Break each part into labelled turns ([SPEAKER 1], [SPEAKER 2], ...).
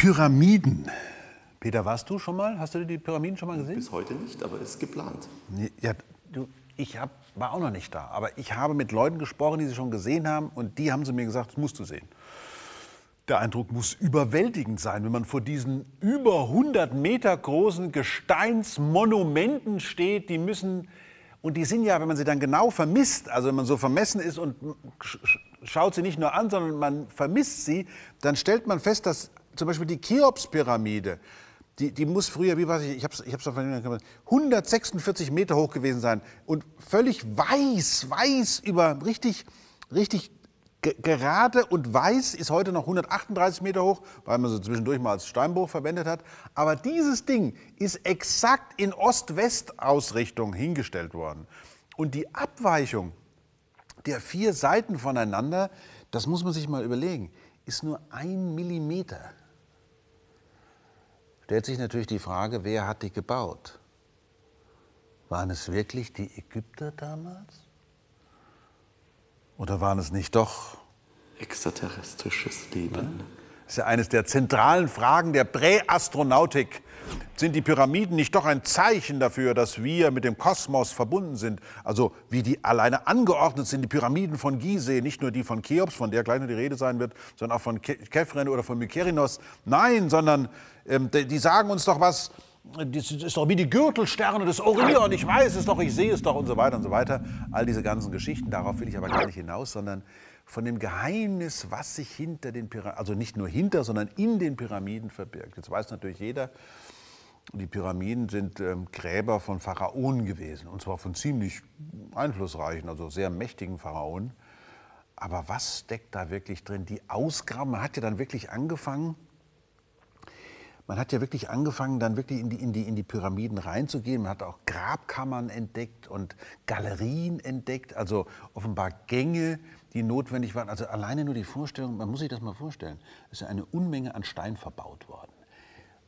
[SPEAKER 1] Pyramiden. Peter, warst du schon mal? Hast du die Pyramiden schon mal gesehen?
[SPEAKER 2] Bis heute nicht, aber ist geplant.
[SPEAKER 1] Ja, du, ich hab, war auch noch nicht da. Aber ich habe mit Leuten gesprochen, die sie schon gesehen haben. Und die haben zu mir gesagt, das musst du sehen. Der Eindruck muss überwältigend sein, wenn man vor diesen über 100 Meter großen Gesteinsmonumenten steht. Die müssen, und die sind ja, wenn man sie dann genau vermisst, also wenn man so vermessen ist und sch- sch- schaut sie nicht nur an, sondern man vermisst sie, dann stellt man fest, dass zum Beispiel die Cheops-Pyramide, die, die muss früher, wie weiß ich, ich habe es ich hab's auf der 146 Meter hoch gewesen sein und völlig weiß, weiß über richtig, richtig ge- gerade und weiß ist heute noch 138 Meter hoch, weil man sie zwischendurch mal als Steinbruch verwendet hat. Aber dieses Ding ist exakt in Ost-West-Ausrichtung hingestellt worden. Und die Abweichung der vier Seiten voneinander, das muss man sich mal überlegen, ist nur ein Millimeter. Stellt sich natürlich die Frage, wer hat die gebaut? Waren es wirklich die Ägypter damals? Oder waren es nicht doch?
[SPEAKER 2] Extraterrestrisches Leben.
[SPEAKER 1] Das ist ja eines der zentralen Fragen der Präastronautik. Sind die Pyramiden nicht doch ein Zeichen dafür, dass wir mit dem Kosmos verbunden sind? Also wie die alleine angeordnet sind, die Pyramiden von Gizeh, nicht nur die von Cheops, von der gleich noch die Rede sein wird, sondern auch von Ke- Kephren oder von Mykerinos. Nein, sondern ähm, die sagen uns doch was, das ist doch wie die Gürtelsterne des Orion, ich weiß es doch, ich sehe es doch und so weiter und so weiter. All diese ganzen Geschichten, darauf will ich aber gar nicht hinaus, sondern von dem Geheimnis, was sich hinter den Pyramiden, also nicht nur hinter, sondern in den Pyramiden verbirgt. Jetzt weiß natürlich jeder, die Pyramiden sind ähm, Gräber von Pharaonen gewesen, und zwar von ziemlich einflussreichen, also sehr mächtigen Pharaonen. Aber was steckt da wirklich drin? Die Ausgrabung, hat ja dann wirklich angefangen, man hat ja wirklich angefangen, dann wirklich in die, in die, in die Pyramiden reinzugehen. Man hat auch Grabkammern entdeckt und Galerien entdeckt, also offenbar Gänge, die notwendig waren. Also alleine nur die Vorstellung, man muss sich das mal vorstellen, es ist ja eine Unmenge an Stein verbaut worden.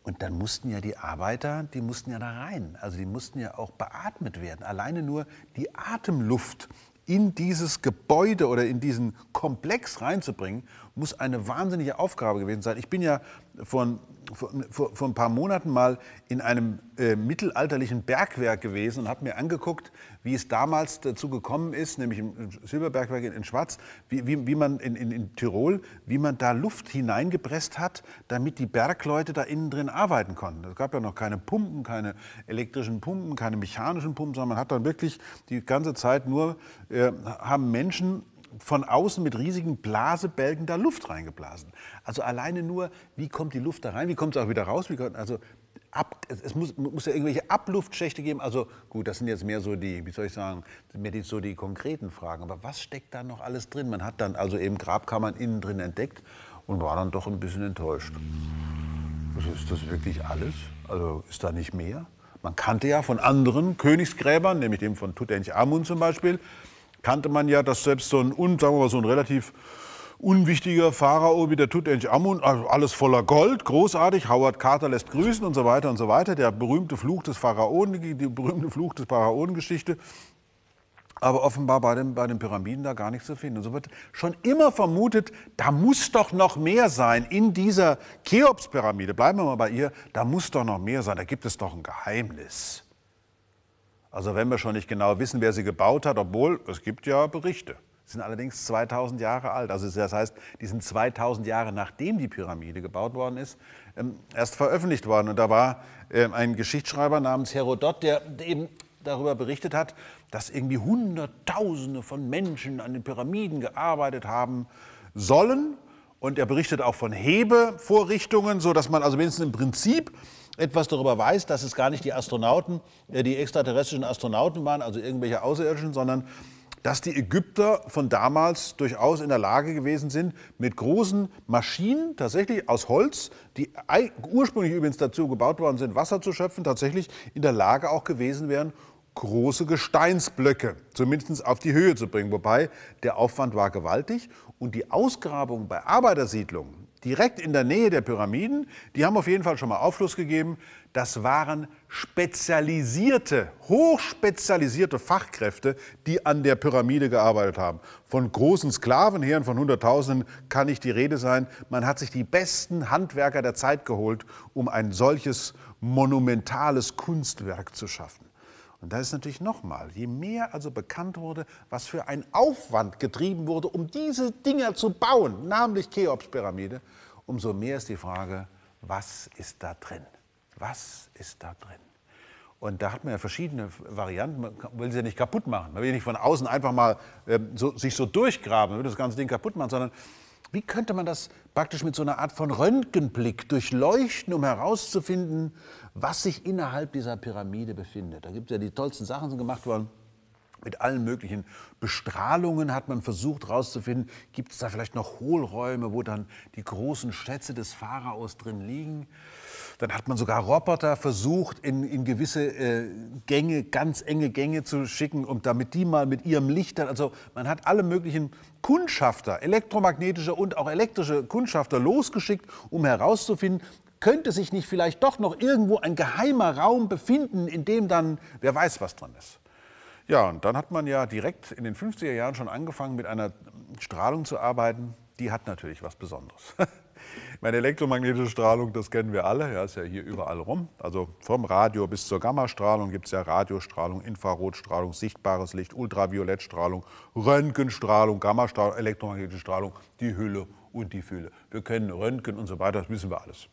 [SPEAKER 1] Und dann mussten ja die Arbeiter, die mussten ja da rein. Also die mussten ja auch beatmet werden. Alleine nur die Atemluft in dieses Gebäude oder in diesen Komplex reinzubringen, muss eine wahnsinnige Aufgabe gewesen sein. Ich bin ja vor, vor, vor, ein paar Monaten mal in einem äh, mittelalterlichen Bergwerk gewesen und habe mir angeguckt, wie es damals dazu gekommen ist, nämlich im Silberbergwerk in, in Schwarz, wie, wie, wie man in, in, in Tirol, wie man da Luft hineingepresst hat, damit die Bergleute da innen drin arbeiten konnten. Es gab ja noch keine Pumpen, keine elektrischen Pumpen, keine mechanischen Pumpen, sondern man hat dann wirklich die ganze Zeit nur, äh, haben Menschen von außen mit riesigen Blasebälgen da Luft reingeblasen. Also alleine nur, wie kommt die Luft da rein, wie kommt es auch wieder raus, kommt, also ab, es muss, muss ja irgendwelche Abluftschächte geben. Also gut, das sind jetzt mehr so die, wie soll ich sagen, mehr die, so die konkreten Fragen. Aber was steckt da noch alles drin? Man hat dann also eben Grabkammern innen drin entdeckt und war dann doch ein bisschen enttäuscht. Ist das wirklich alles? Also ist da nicht mehr? Man kannte ja von anderen Königsgräbern, nämlich dem von Tutanchamun zum Beispiel, kannte man ja, dass selbst so ein, sagen wir mal, so ein relativ unwichtiger Pharao wie der Tutanchamun, also alles voller Gold, großartig, Howard Carter lässt grüßen und so weiter und so weiter, der berühmte Fluch des Pharaonen, die, die berühmte Fluch des Pharaonengeschichte, aber offenbar bei den, bei den Pyramiden da gar nichts zu finden. Und so wird schon immer vermutet, da muss doch noch mehr sein in dieser Cheops-Pyramide. Bleiben wir mal bei ihr, da muss doch noch mehr sein, da gibt es doch ein Geheimnis. Also wenn wir schon nicht genau wissen, wer sie gebaut hat, obwohl es gibt ja Berichte. Sie sind allerdings 2000 Jahre alt. Also das heißt, die sind 2000 Jahre nachdem die Pyramide gebaut worden ist, ähm, erst veröffentlicht worden. Und da war ähm, ein Geschichtsschreiber namens Herodot, der eben darüber berichtet hat, dass irgendwie Hunderttausende von Menschen an den Pyramiden gearbeitet haben sollen. Und er berichtet auch von Hebevorrichtungen, so dass man also wenigstens im Prinzip etwas darüber weiß, dass es gar nicht die Astronauten, äh, die extraterrestrischen Astronauten waren, also irgendwelche Außerirdischen, sondern dass die Ägypter von damals durchaus in der Lage gewesen sind, mit großen Maschinen, tatsächlich aus Holz, die ursprünglich übrigens dazu gebaut worden sind, Wasser zu schöpfen, tatsächlich in der Lage auch gewesen wären, große Gesteinsblöcke zumindest auf die Höhe zu bringen. Wobei der Aufwand war gewaltig und die Ausgrabungen bei Arbeitersiedlungen direkt in der Nähe der Pyramiden, die haben auf jeden Fall schon mal Aufschluss gegeben. Das waren spezialisierte, hochspezialisierte Fachkräfte, die an der Pyramide gearbeitet haben. Von großen Sklavenheeren von Hunderttausenden kann nicht die Rede sein. Man hat sich die besten Handwerker der Zeit geholt, um ein solches monumentales Kunstwerk zu schaffen. Und da ist natürlich nochmal, je mehr also bekannt wurde, was für ein Aufwand getrieben wurde, um diese Dinger zu bauen, namentlich Cheops-Pyramide, umso mehr ist die Frage, was ist da drin? Was ist da drin? Und da hat man ja verschiedene Varianten. Man will sie ja nicht kaputt machen. Man will nicht von außen einfach mal äh, so, sich so durchgraben, man will das ganze Ding kaputt machen, sondern wie könnte man das praktisch mit so einer Art von Röntgenblick durchleuchten, um herauszufinden, was sich innerhalb dieser Pyramide befindet? Da gibt es ja die tollsten Sachen sind gemacht worden. Mit allen möglichen Bestrahlungen hat man versucht herauszufinden, gibt es da vielleicht noch Hohlräume, wo dann die großen Schätze des Pharaos drin liegen. Dann hat man sogar Roboter versucht, in, in gewisse äh, Gänge, ganz enge Gänge zu schicken, um damit die mal mit ihrem Licht dann, also man hat alle möglichen Kundschafter, elektromagnetische und auch elektrische Kundschafter losgeschickt, um herauszufinden, könnte sich nicht vielleicht doch noch irgendwo ein geheimer Raum befinden, in dem dann, wer weiß, was drin ist. Ja, und dann hat man ja direkt in den 50er Jahren schon angefangen, mit einer Strahlung zu arbeiten. Die hat natürlich was Besonderes. Meine elektromagnetische Strahlung, das kennen wir alle, ja, ist ja hier überall rum. Also vom Radio bis zur Gammastrahlung gibt es ja Radiostrahlung, Infrarotstrahlung, sichtbares Licht, Ultraviolettstrahlung, Röntgenstrahlung, Gammastrahlung, elektromagnetische Strahlung, die Hülle und die Fülle. Wir kennen Röntgen und so weiter, das wissen wir alles.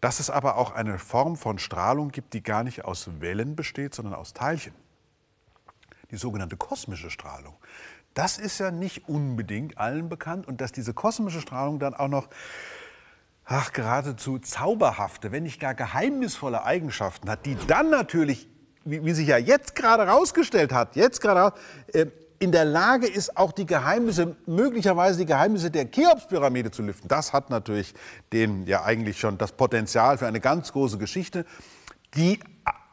[SPEAKER 1] Dass es aber auch eine Form von Strahlung gibt, die gar nicht aus Wellen besteht, sondern aus Teilchen. Die sogenannte kosmische Strahlung. Das ist ja nicht unbedingt allen bekannt und dass diese kosmische Strahlung dann auch noch ach, geradezu zauberhafte, wenn nicht gar geheimnisvolle Eigenschaften hat, die dann natürlich, wie, wie sich ja jetzt gerade herausgestellt hat, jetzt gerade äh, in der Lage ist, auch die Geheimnisse, möglicherweise die Geheimnisse der Cheops-Pyramide zu lüften. Das hat natürlich den, ja eigentlich schon das Potenzial für eine ganz große Geschichte, die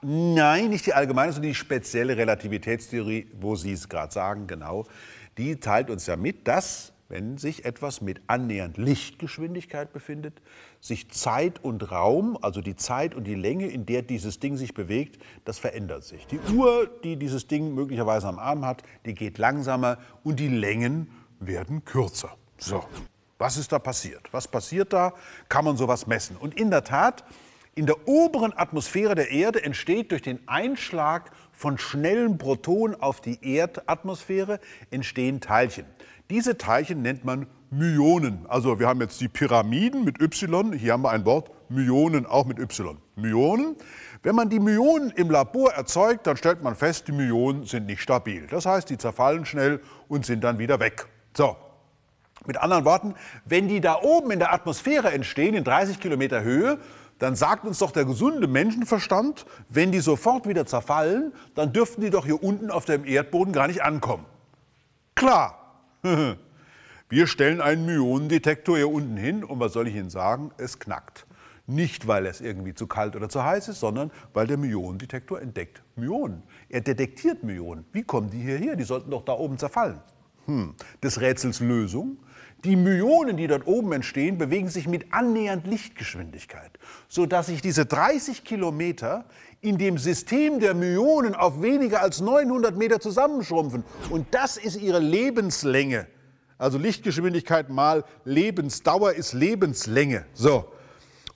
[SPEAKER 1] Nein, nicht die allgemeine, sondern die spezielle Relativitätstheorie, wo Sie es gerade sagen, genau. Die teilt uns ja mit, dass, wenn sich etwas mit annähernd Lichtgeschwindigkeit befindet, sich Zeit und Raum, also die Zeit und die Länge, in der dieses Ding sich bewegt, das verändert sich. Die Uhr, die dieses Ding möglicherweise am Arm hat, die geht langsamer und die Längen werden kürzer. So, was ist da passiert? Was passiert da? Kann man sowas messen? Und in der Tat, in der oberen Atmosphäre der Erde entsteht durch den Einschlag von schnellen Protonen auf die Erdatmosphäre entstehen Teilchen. Diese Teilchen nennt man Myonen. Also wir haben jetzt die Pyramiden mit Y, hier haben wir ein Wort, Myonen auch mit Y. Myonen. Wenn man die Myonen im Labor erzeugt, dann stellt man fest, die Myonen sind nicht stabil. Das heißt, die zerfallen schnell und sind dann wieder weg. So, mit anderen Worten, wenn die da oben in der Atmosphäre entstehen, in 30 Kilometer Höhe, dann sagt uns doch der gesunde Menschenverstand, wenn die sofort wieder zerfallen, dann dürften die doch hier unten auf dem Erdboden gar nicht ankommen. Klar. Wir stellen einen Myonendetektor hier unten hin und was soll ich Ihnen sagen? Es knackt. Nicht, weil es irgendwie zu kalt oder zu heiß ist, sondern weil der Myonendetektor entdeckt Myonen. Er detektiert Myonen. Wie kommen die hierher? Die sollten doch da oben zerfallen. Hm. Des Rätsels Lösung die Myonen, die dort oben entstehen, bewegen sich mit annähernd Lichtgeschwindigkeit, sodass sich diese 30 Kilometer in dem System der Myonen auf weniger als 900 Meter zusammenschrumpfen. Und das ist ihre Lebenslänge. Also Lichtgeschwindigkeit mal Lebensdauer ist Lebenslänge. So.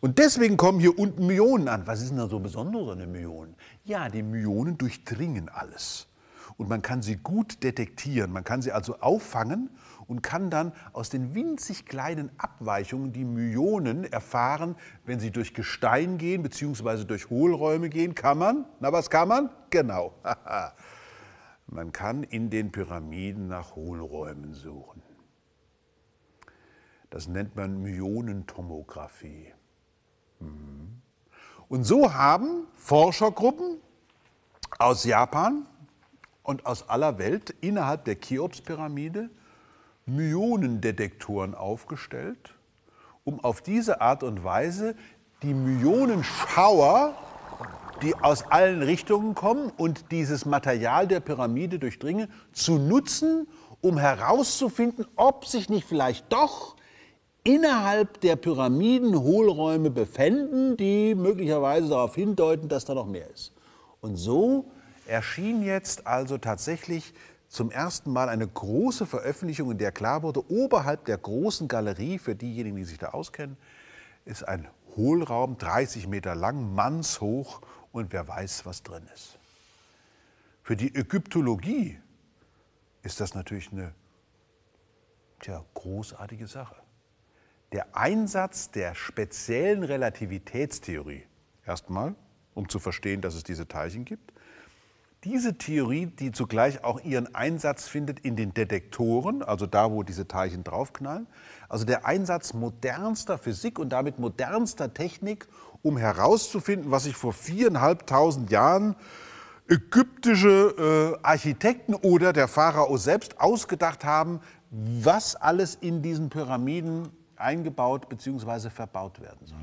[SPEAKER 1] Und deswegen kommen hier unten Myonen an. Was ist denn da so besonders an den Myonen? Ja, die Myonen durchdringen alles. Und man kann sie gut detektieren. Man kann sie also auffangen und kann dann aus den winzig kleinen Abweichungen die Myonen erfahren, wenn sie durch Gestein gehen bzw. durch Hohlräume gehen. Kann man? Na, was kann man? Genau. man kann in den Pyramiden nach Hohlräumen suchen. Das nennt man Myonentomographie. Mhm. Und so haben Forschergruppen aus Japan und aus aller Welt innerhalb der Cheops-Pyramide Myonendetektoren aufgestellt, um auf diese Art und Weise die Myonenschauer, die aus allen Richtungen kommen und dieses Material der Pyramide durchdringen, zu nutzen, um herauszufinden, ob sich nicht vielleicht doch innerhalb der Pyramiden Hohlräume befänden, die möglicherweise darauf hindeuten, dass da noch mehr ist. Und so erschien jetzt also tatsächlich zum ersten Mal eine große Veröffentlichung, in der klar wurde, oberhalb der großen Galerie, für diejenigen, die sich da auskennen, ist ein Hohlraum, 30 Meter lang, mannshoch und wer weiß, was drin ist. Für die Ägyptologie ist das natürlich eine tja, großartige Sache. Der Einsatz der speziellen Relativitätstheorie, erstmal, um zu verstehen, dass es diese Teilchen gibt, diese Theorie, die zugleich auch ihren Einsatz findet in den Detektoren, also da, wo diese Teilchen draufknallen, also der Einsatz modernster Physik und damit modernster Technik, um herauszufinden, was sich vor viereinhalbtausend Jahren ägyptische äh, Architekten oder der Pharao selbst ausgedacht haben, was alles in diesen Pyramiden eingebaut bzw. verbaut werden soll.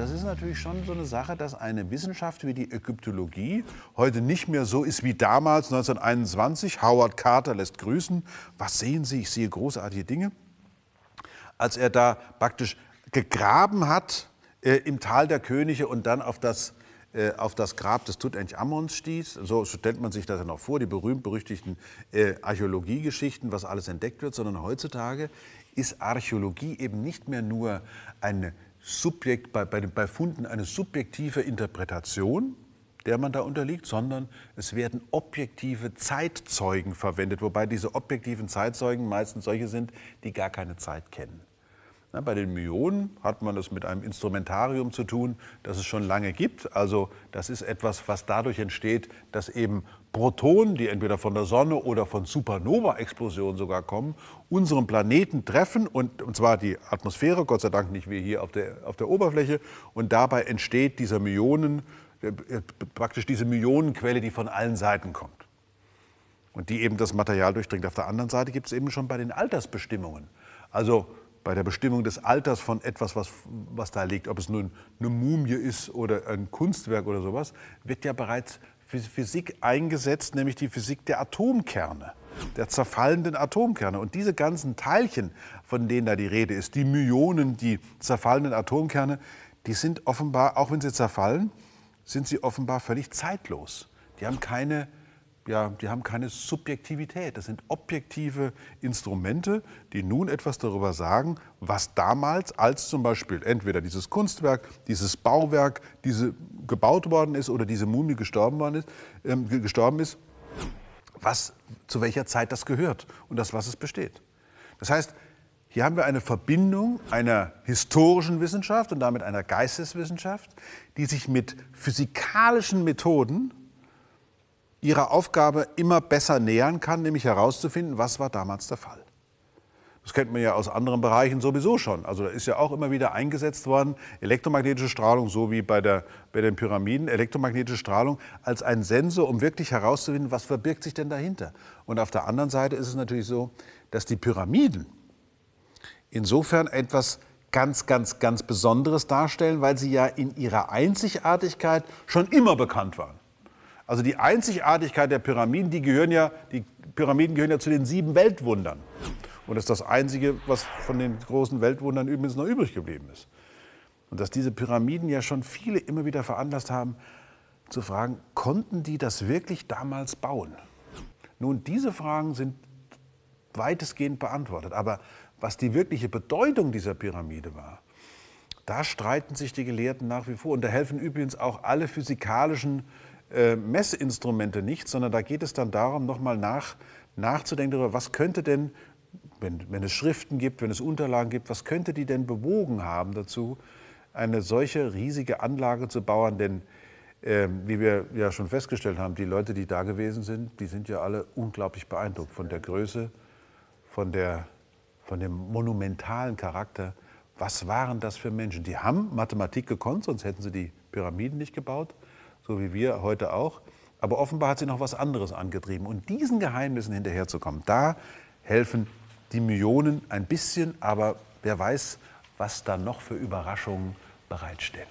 [SPEAKER 1] Das ist natürlich schon so eine Sache, dass eine Wissenschaft wie die Ägyptologie heute nicht mehr so ist wie damals 1921. Howard Carter lässt grüßen. Was sehen Sie? Ich sehe großartige Dinge. Als er da praktisch gegraben hat äh, im Tal der Könige und dann auf das, äh, auf das Grab des Tutanchamuns stieß. So stellt man sich das ja noch vor, die berühmt-berüchtigten äh, Archäologiegeschichten, was alles entdeckt wird, sondern heutzutage ist Archäologie eben nicht mehr nur eine Subjekt, bei, bei, bei Funden eine subjektive Interpretation, der man da unterliegt, sondern es werden objektive Zeitzeugen verwendet, wobei diese objektiven Zeitzeugen meistens solche sind, die gar keine Zeit kennen. Na, bei den Myonen hat man es mit einem Instrumentarium zu tun, das es schon lange gibt. Also das ist etwas, was dadurch entsteht, dass eben Protonen, die entweder von der Sonne oder von Supernova-Explosionen sogar kommen, unseren Planeten treffen und, und zwar die Atmosphäre, Gott sei Dank nicht wie hier auf der, auf der Oberfläche. Und dabei entsteht dieser Myonen, äh, praktisch diese Myonenquelle, die von allen Seiten kommt und die eben das Material durchdringt. Auf der anderen Seite gibt es eben schon bei den Altersbestimmungen. Also bei der Bestimmung des Alters von etwas, was, was da liegt, ob es nun eine Mumie ist oder ein Kunstwerk oder sowas, wird ja bereits Physik eingesetzt, nämlich die Physik der Atomkerne, der zerfallenden Atomkerne. Und diese ganzen Teilchen, von denen da die Rede ist, die Myonen, die zerfallenden Atomkerne, die sind offenbar, auch wenn sie zerfallen, sind sie offenbar völlig zeitlos. Die haben keine ja, die haben keine Subjektivität. Das sind objektive Instrumente, die nun etwas darüber sagen, was damals, als zum Beispiel entweder dieses Kunstwerk, dieses Bauwerk, diese gebaut worden ist oder diese Mumie gestorben, worden ist, äh, gestorben ist, was, zu welcher Zeit das gehört und das, was es besteht. Das heißt, hier haben wir eine Verbindung einer historischen Wissenschaft und damit einer Geisteswissenschaft, die sich mit physikalischen Methoden ihrer Aufgabe immer besser nähern kann, nämlich herauszufinden, was war damals der Fall. Das kennt man ja aus anderen Bereichen sowieso schon. Also da ist ja auch immer wieder eingesetzt worden, elektromagnetische Strahlung, so wie bei, der, bei den Pyramiden, elektromagnetische Strahlung als ein Sensor, um wirklich herauszufinden, was verbirgt sich denn dahinter. Und auf der anderen Seite ist es natürlich so, dass die Pyramiden insofern etwas ganz, ganz, ganz Besonderes darstellen, weil sie ja in ihrer Einzigartigkeit schon immer bekannt waren. Also die Einzigartigkeit der Pyramiden, die gehören ja, die Pyramiden gehören ja zu den sieben Weltwundern. Und das ist das Einzige, was von den großen Weltwundern übrigens noch übrig geblieben ist. Und dass diese Pyramiden ja schon viele immer wieder veranlasst haben, zu fragen, konnten die das wirklich damals bauen? Nun, diese Fragen sind weitestgehend beantwortet. Aber was die wirkliche Bedeutung dieser Pyramide war, da streiten sich die Gelehrten nach wie vor. Und da helfen übrigens auch alle physikalischen äh, Messinstrumente nicht, sondern da geht es dann darum, nochmal nach, nachzudenken darüber, was könnte denn, wenn, wenn es Schriften gibt, wenn es Unterlagen gibt, was könnte die denn bewogen haben dazu, eine solche riesige Anlage zu bauen? Denn äh, wie wir ja schon festgestellt haben, die Leute, die da gewesen sind, die sind ja alle unglaublich beeindruckt von der Größe, von, der, von dem monumentalen Charakter. Was waren das für Menschen? Die haben Mathematik gekonnt, sonst hätten sie die Pyramiden nicht gebaut so wie wir heute auch. Aber offenbar hat sie noch was anderes angetrieben. Und diesen Geheimnissen hinterherzukommen, da helfen die Millionen ein bisschen, aber wer weiß, was da noch für Überraschungen bereitstehen.